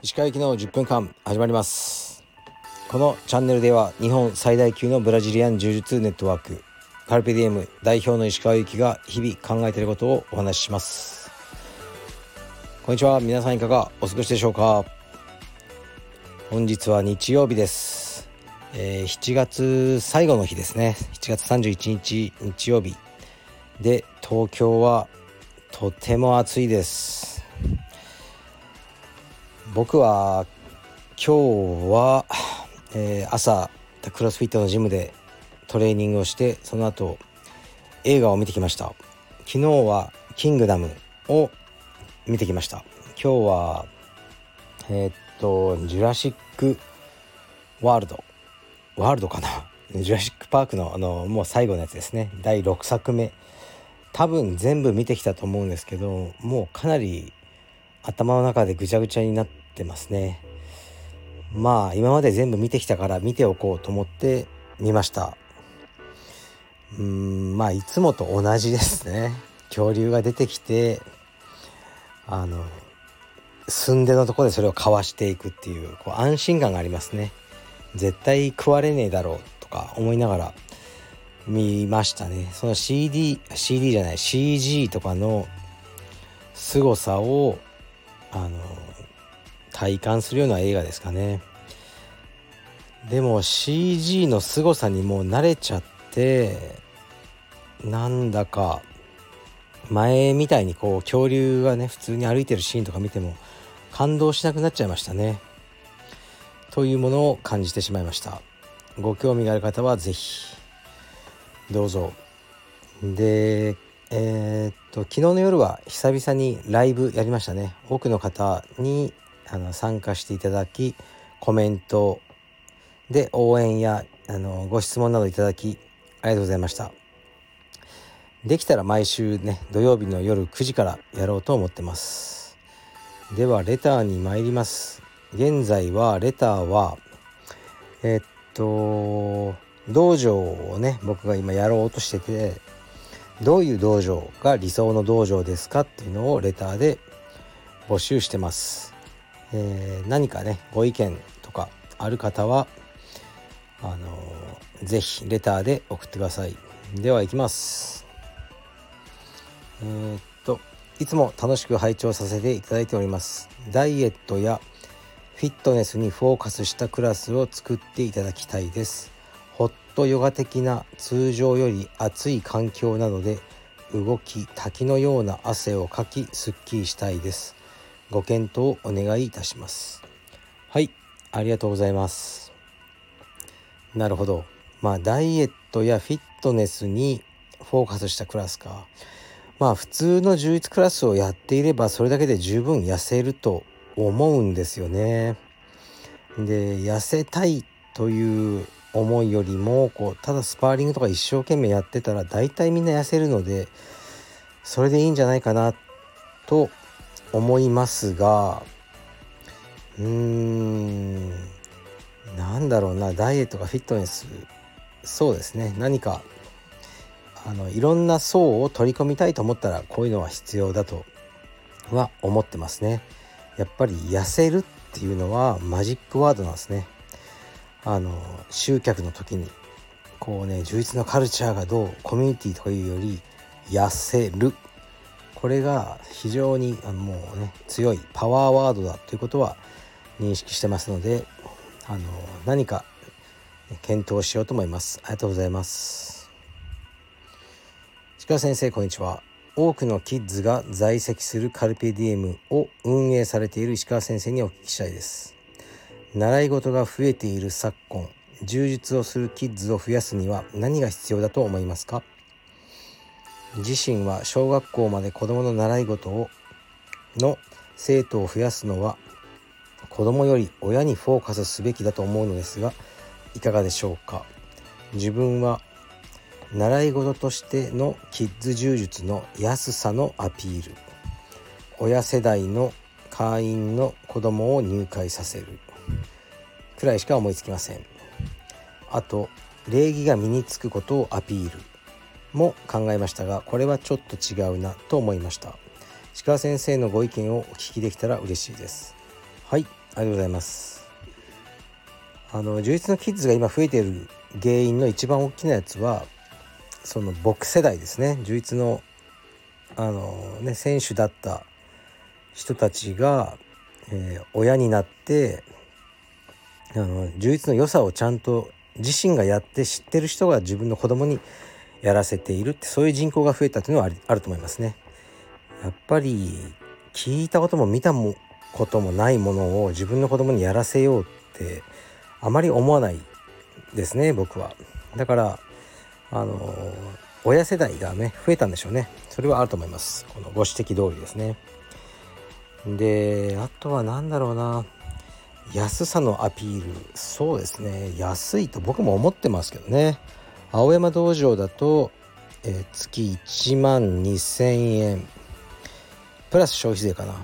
石川行きの10分間始まります。このチャンネルでは日本最大級のブラジリアン柔術ネットワークカルペディエム代表の石川行きが日々考えていることをお話しします。こんにちは。皆さんいかがお過ごしでしょうか。本日は日曜日です、えー7月最後の日ですね。7月31日日曜日。で東京はとても暑いです。僕は今日は、えー朝クロスフィットのジムでトレーニングをしてその後映画を見てきました。昨日は「キングダム」を見てきました。今日はえーっと「ジュラシック・ワールド」ワールドかな？ジュラシック・パークのあのもう最後のやつですね。第6作目多分全部見てきたと思うんですけどもうかなり頭の中でぐちゃぐちゃになってますね。まあ今まで全部見てきたから見ておこうと思って見ました。うーんまあいつもと同じですね。恐竜が出てきてあの寸出のとこでそれをかわしていくっていうこう安心感がありますね。絶対食われねえだろうとか思いながら見ましたね。その CD CD じゃない CG とかの凄さをあの体感するような映画ですかね。でも CG の凄さにもう慣れちゃってなんだか前みたいにこう恐竜がね普通に歩いてるシーンとか見ても感動しなくなっちゃいましたね。というものを感じてしまいました。ご興味がある方は是非どうぞ。でえーっと昨日の夜は久々にライブやりましたね。多くの方にあの参加していただきコメントで応援やあのご質問などいただきありがとうございました。できたら毎週ね土曜日の夜9時からやろうと思ってます。ではレターに参ります。現在はレターはえっと道場をね僕が今やろうとしててどういう道場が理想の道場ですかっていうのをレターで募集してます、えー何かねご意見とかある方はあのーぜひレターで送ってください。では行きます。えーっといつも楽しく拝聴させていただいております。ダイエットやフィットネスにフォーカスしたクラスを作っていただきたいです。ホットヨガ的な通常より暑い環境などで動き滝のような汗をかきすっきりしたいです。ご検討お願いいたします。はいありがとうございます。なるほど。まあダイエットやフィットネスにフォーカスしたクラスか。まあ普通の充実クラスをやっていればそれだけで十分痩せると思うんですよね。で痩せたいという思いよりもこうただスパーリングとか一生懸命やってたら大体みんな痩せるのでそれでいいんじゃないかなと思いますがうーんなんだろうなダイエットかフィットネスそうですね何かあのいろんな層を取り込みたいと思ったらこういうのは必要だとは思ってますね。やっぱり痩せるっていうのはマジックワードなんですね。あの集客の時にこうね充実のカルチャーがどうコミュニティとかいうより痩せるこれが非常にあのもうね強いパワーワードだということは認識してますのであの何か検討しようと思います。ありがとうございます。鹿先生こんにちは多くのキッズが在籍するカルペディエムを運営されている石川先生にお聞きしたいです習い事が増えている昨今充実をするキッズを増やすには何が必要だと思いますか？自身は小学校まで子どもの習い事をの生徒を増やすのは子どもより親にフォーカスすべきだと思うのですがいかがでしょうか？自分は習い事としてのキッズ柔術の安さのアピール。親世代の会員の子供を入会させる。くらいしか思いつきません。あと礼儀が身につくことをアピールも考えましたがこれはちょっと違うなと思いました。石川先生のご意見をお聞きできたら嬉しいです。はいありがとうございます。あの充実のキッズが今増えている原因の一番大きなやつはその僕世代ですね。充実のあのね選手だった人たちが、えー、親になってあの充実の良さをちゃんと自身がやって知ってる人が自分の子供にやらせているってそういう人口が増えたというのはあると思いますね。やっぱり聞いたことも見たもこともないものを自分の子供にやらせようってあまり思わないですね僕は。だからあの親世代がね増えたんでしょうねそれはあると思いますこのご指摘通りですね。であとは何だろうな安さのアピールそうですね安いと僕も思ってますけどね。青山道場だと、えー、月1万2000円。プラス消費税かな。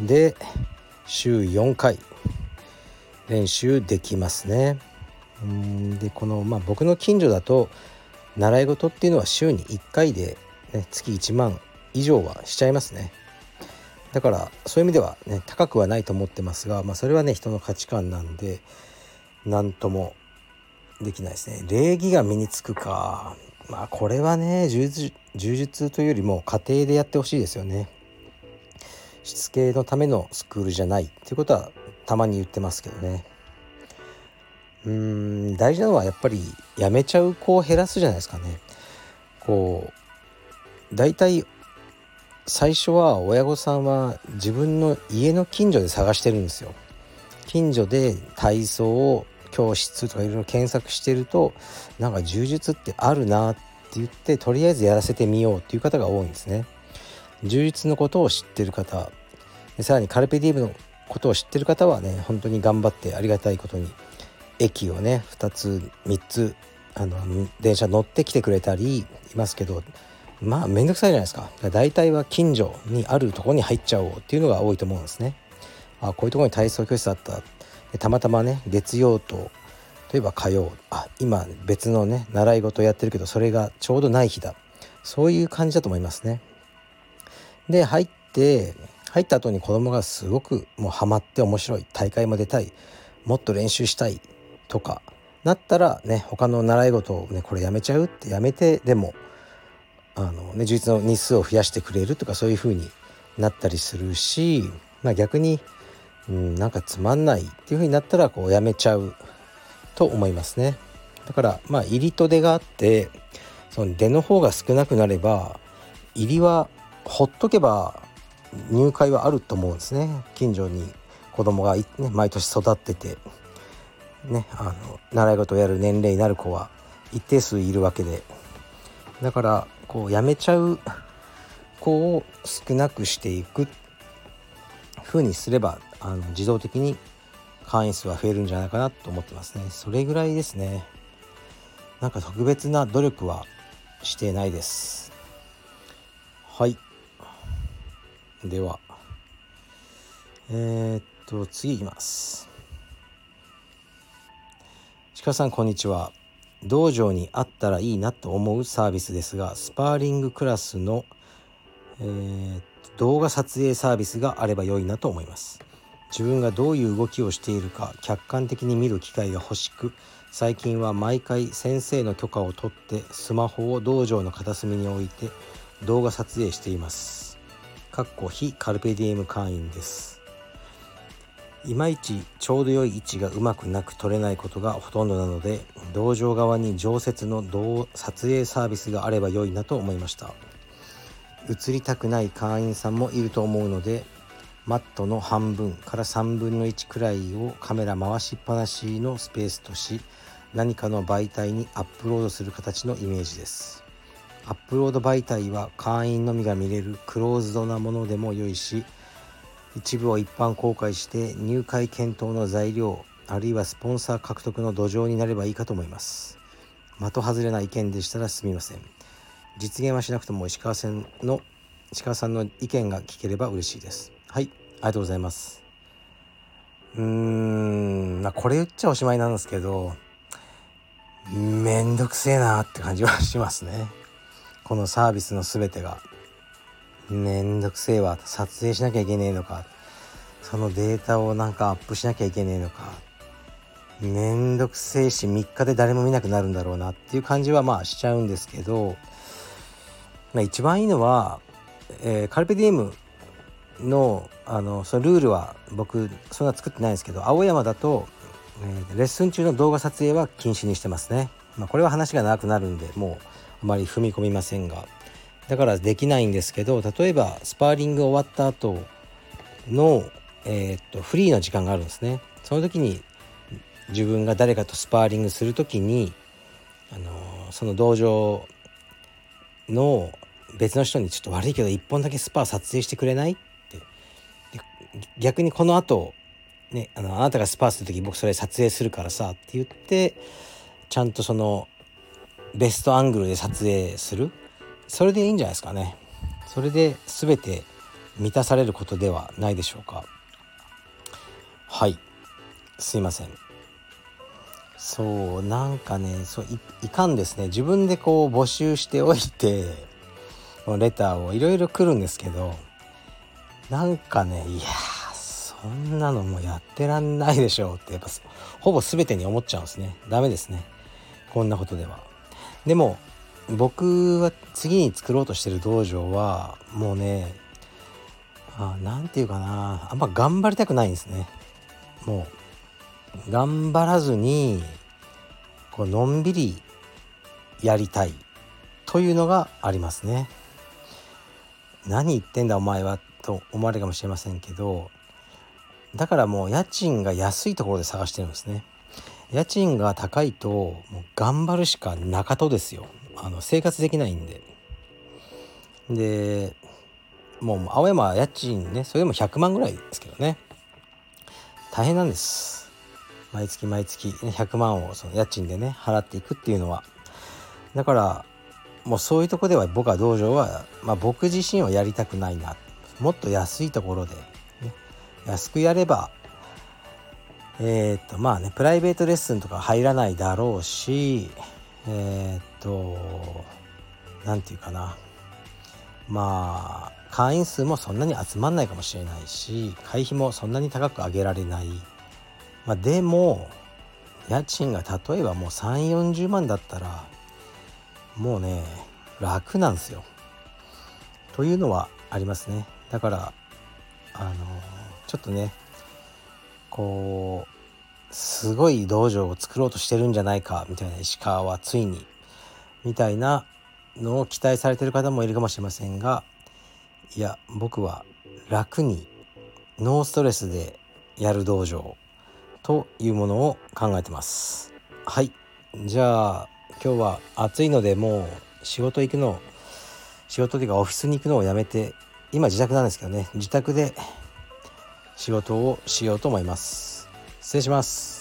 で週4回。練習できますね。うんでこのまあ僕の近所だと習い事っていうのは週に1回で、ね、月1万以上はしちゃいますね。だからそういう意味ではね高くはないと思ってますが、まあ、それはね人の価値観なんで何ともできないですね。礼儀が身につくか。まあこれはね柔術というよりも家庭でやってほしいですよね。しつけのためのスクールじゃない。っていうことはたまに言ってますけどね。うーん大事なのはやっぱりやめちゃう子を減らすじゃないですかね。こう大体最初は親御さんは自分の家の近所で探してるんですよ。近所で体操を教室とかいろいろ検索してるとなんか柔術ってあるなって言ってとりあえずやらせてみようっていう方が多いんですね。柔術のことを知ってる方さらにカルペディウムのことを知ってる方はね本当に頑張ってありがたいことに駅をね2つ3つあの電車乗ってきてくれたりいますけどまあ面倒くさいじゃないですか。大体は近所にあるとこに入っちゃおうっていうのが多いと思うんですね。あこういうとこに体操教室あった。でたまたまね月曜と例えば火曜。あ今別のね習い事やってるけどそれがちょうどない日だ。そういう感じだと思いますね。で入って入った後に子供がすごくもうハマって面白い。大会も出たい。もっと練習したい。とかなったらね他の習い事をねこれやめちゃうってやめてでもあの、ね、充実の日数を増やしてくれるとかそういう風になったりするし、まあ、逆に、うん、なんかつまんないっていう風になったらこうやめちゃうと思いますね。だからまあ入りと出があってその出の方が少なくなれば入りはほっとけば入会はあると思うんですね近所に子供が、ね、毎年育ってて、ね、あの習い事をやる年齢になる子は一定数いるわけでだからこうやめちゃう子を少なくしていく風にすればあの自動的に会員数は増えるんじゃないかなと思ってますね。それぐらいですね。なんか特別な努力はしてないです。はい。では。えー、っと次いきます。鹿さんこんにちは。道場にあったらいいなと思うサービスですがスパーリングクラスの、えー、動画撮影サービスがあれば良いなと思います。自分がどういう動きをしているか客観的に見る機会が欲しく最近は毎回先生の許可を取ってスマホを道場の片隅に置いて動画撮影しています。かっこ非カルペディエム会員です。いまいちちょうど良い位置がうまくなく取れないことがほとんどなので道場側に常設の撮影サービスがあれば良いなと思いました。映りたくない会員さんもいると思うのでマットの半分から3分の1くらいをカメラ回しっぱなしのスペースとし何かの媒体にアップロードする形のイメージです。アップロード媒体は会員のみが見れるクローズドなものでも良いし一部を一般公開して入会検討の材料あるいはスポンサー獲得の土壌になればいいかと思います。的外れな意見でしたらすみません。実現はしなくとも石川さんの石川さんの意見が聞ければ嬉しいです。はいありがとうございます。うーんまこれ言っちゃおしまいなんですけどめんどくせえなって感じはしますね。このサービスの全てが。めんどくせえわ。撮影しなきゃいけねえのか。そのデータをなんかアップしなきゃいけねえのか。めんどくせえし3日で誰も見なくなるんだろうな。っていう感じはまあしちゃうんですけど、まあ、一番いいのは、えー、カルペディエムのあのそのルールは僕そんな作ってないんですけど青山だと、えー、レッスン中の動画撮影は禁止にしてますね。まあ、これは話が長くなるんでもうあまり踏み込みませんが。だからできないんですけど例えばスパーリング終わった後の、えー、っとフリーの時間があるんですね。その時に自分が誰かとスパーリングする時に、あのその道場の別の人にちょっと悪いけど1本だけスパー撮影してくれない？って。逆にこの後ねあのあなたがスパーする時僕それ撮影するからさって言ってちゃんとそのベストアングルで撮影する。それでいいんじゃないですかね。それで全て満たされることではないでしょうか。はい。すいません。そうなんかねそういかんですね。自分でこう募集しておいてレターをいろいろ来るんですけどなんかねいやそんなのもやってらんないでしょうってやっぱほぼ全てに思っちゃうんですね。ダメですね。こんなことでは。でも僕は次に作ろうとしてる道場はもうね何て言うかなあんま頑張りたくないんですねもう頑張らずにこうのんびりやりたいというのがありますね。何言ってんだお前はと思われるかもしれませんけどだからもう家賃が安いところで探してるんですね。家賃が高いともう頑張るしかなかとですよあの生活できないんで。でもう青山家賃ねそれでも100万ぐらいですけどね大変なんです。毎月毎月、100万をその家賃でね払っていくっていうのはだからもうそういうとこでは僕は道場は、まあ、僕自身はやりたくないなもっと安いところで、ね、安くやればえっ、とまあねプライベートレッスンとか入らないだろうしえっ、と何て言うかなまあ会員数もそんなに集まんないかもしれないし会費もそんなに高く上げられないまあ、でも家賃が例えばもう3 4 0万だったらもうね楽なんですよ。というのはありますね。だからあのちょっとねこうすごい道場を作ろうとしてるんじゃないかみたいな石川はついにみたいなのを期待されてる方もいるかもしれませんがいや僕は楽にノーストレスでやる道場というものを考えてます。はい。じゃあ今日は暑いのでもう仕事行くの仕事というかオフィスに行くのをやめて今自宅なんですけどね。自宅で仕事をしようと思います。失礼します。